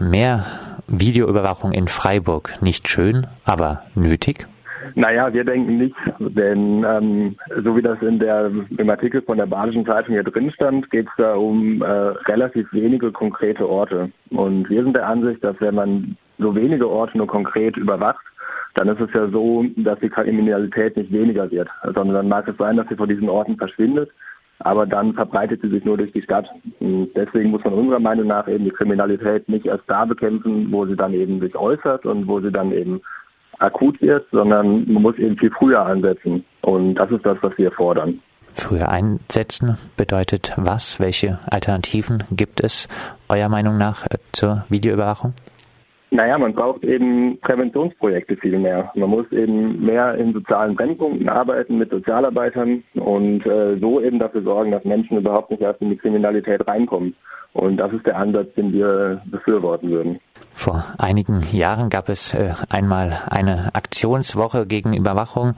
Mehr Videoüberwachung in Freiburg nicht schön, aber nötig? Naja, wir denken nicht, denn ähm, so wie das in der, im Artikel von der Badischen Zeitung hier drin stand, geht es da um äh, relativ wenige konkrete Orte. Und wir sind der Ansicht, dass wenn man so wenige Orte nur konkret überwacht, dann ist es ja so, dass die Kriminalität nicht weniger wird, sondern dann mag es sein, dass sie von diesen Orten verschwindet, aber dann verbreitet sie sich nur durch die Stadt. Und deswegen muss man unserer Meinung nach eben die Kriminalität nicht erst da bekämpfen, wo sie dann eben sich äußert und wo sie dann eben akut wird, sondern man muss eben viel früher ansetzen. Und das ist das, was wir fordern. Früher einsetzen bedeutet was? Welche Alternativen gibt es eurer Meinung nach zur Videoüberwachung? Naja, man braucht eben Präventionsprojekte viel mehr. Man muss eben mehr in sozialen Brennpunkten arbeiten mit Sozialarbeitern und äh, so eben dafür sorgen, dass Menschen überhaupt nicht erst in die Kriminalität reinkommen. Und das ist der Ansatz, den wir befürworten würden. Vor einigen Jahren gab es äh, einmal eine Aktionswoche gegen Überwachung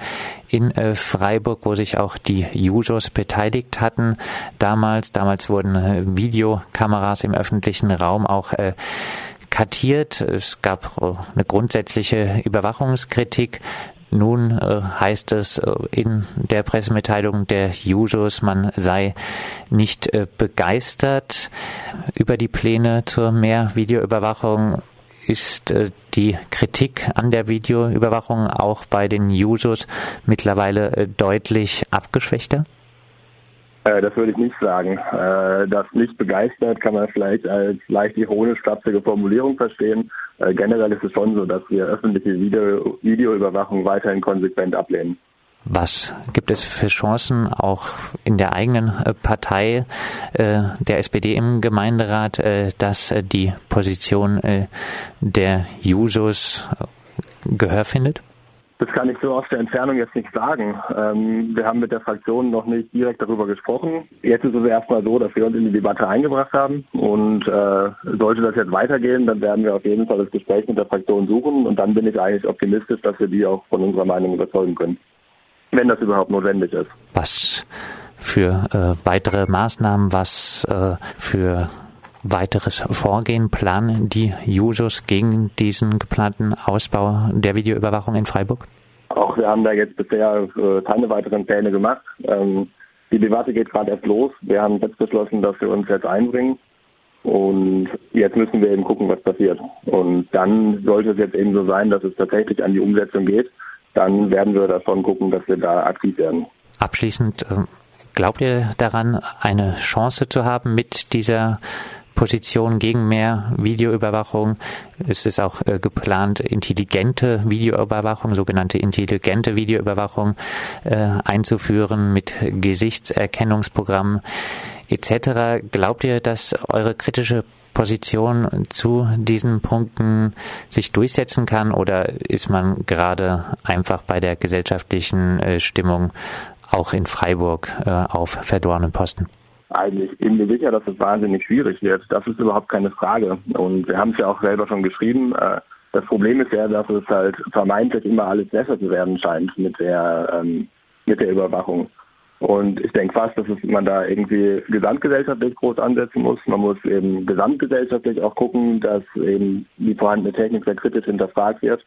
in äh, Freiburg, wo sich auch die Jusos beteiligt hatten. Damals, damals wurden äh, Videokameras im öffentlichen Raum auch kartiert. Es gab äh, eine grundsätzliche Überwachungskritik. Nun äh, heißt es äh, in der Pressemitteilung der Jusos, man sei nicht begeistert über die Pläne zur mehr Videoüberwachung. Ist die Kritik an der Videoüberwachung auch bei den Jusos mittlerweile deutlich abgeschwächter? Äh, das würde ich nicht sagen. Äh, das nicht begeistert kann man vielleicht als leicht ironisch flapsige Formulierung verstehen. Äh, generell ist es schon so, dass wir öffentliche Video Videoüberwachung weiterhin konsequent ablehnen. Was gibt es für Chancen auch in der eigenen Partei der SPD im Gemeinderat, dass die Position der Jusos Gehör findet? Das kann ich so aus der Entfernung jetzt nicht sagen. Ähm, wir haben mit der Fraktion noch nicht direkt darüber gesprochen. Jetzt ist es erstmal so, dass wir uns in die Debatte eingebracht haben. Und äh, sollte das jetzt weitergehen, dann werden wir auf jeden Fall das Gespräch mit der Fraktion suchen. Und dann bin ich eigentlich optimistisch, dass wir die auch von unserer Meinung überzeugen können. Wenn das überhaupt notwendig ist. Was für äh, weitere Maßnahmen, was äh, für weiteres Vorgehen planen die Jusos gegen diesen geplanten Ausbau der Videoüberwachung in Freiburg? Auch wir haben da jetzt bisher äh, keine weiteren Pläne gemacht. Ähm, die Debatte geht gerade erst los. Wir haben jetzt beschlossen, dass wir uns jetzt einbringen. Und jetzt müssen wir eben gucken, was passiert. Und dann sollte es jetzt eben so sein, dass es tatsächlich an die Umsetzung geht. Dann werden wir davon gucken, dass wir da aktiv werden. Abschließend, äh, glaubt ihr daran, eine Chance zu haben mit dieser Position gegen mehr Videoüberwachung. Es ist auch äh, geplant, intelligente Videoüberwachung, sogenannte intelligente Videoüberwachung äh, einzuführen mit Gesichtserkennungsprogrammen etc. Glaubt ihr, dass eure kritische Position zu diesen Punkten sich durchsetzen kann oder ist man gerade einfach bei der gesellschaftlichen äh, Stimmung auch in Freiburg äh, auf verdorrenen Posten? Eigentlich bin mir sicher, dass es wahnsinnig schwierig wird. Das ist überhaupt keine Frage. Und wir haben es ja auch selber schon geschrieben. Äh, das Problem ist ja, dass es halt vermeintlich immer alles besser zu werden scheint mit der, ähm, mit der Überwachung. Und ich denke fast, dass man da irgendwie gesamtgesellschaftlich groß ansetzen muss. Man muss eben gesamtgesellschaftlich auch gucken, dass eben die vorhandene Technik sehr kritisch hinterfragt wird.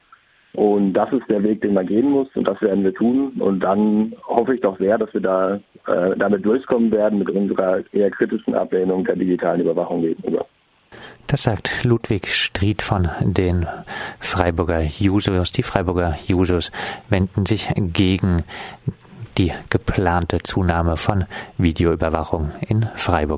Und das ist der Weg, den man gehen muss und das werden wir tun. Und dann hoffe ich doch sehr, dass wir da äh, damit durchkommen werden mit unserer eher kritischen Ablehnung der digitalen Überwachung gegenüber. Das sagt Ludwig Stried von den Freiburger Jusos. Die Freiburger Jusos wenden sich gegen die geplante Zunahme von Videoüberwachung in Freiburg.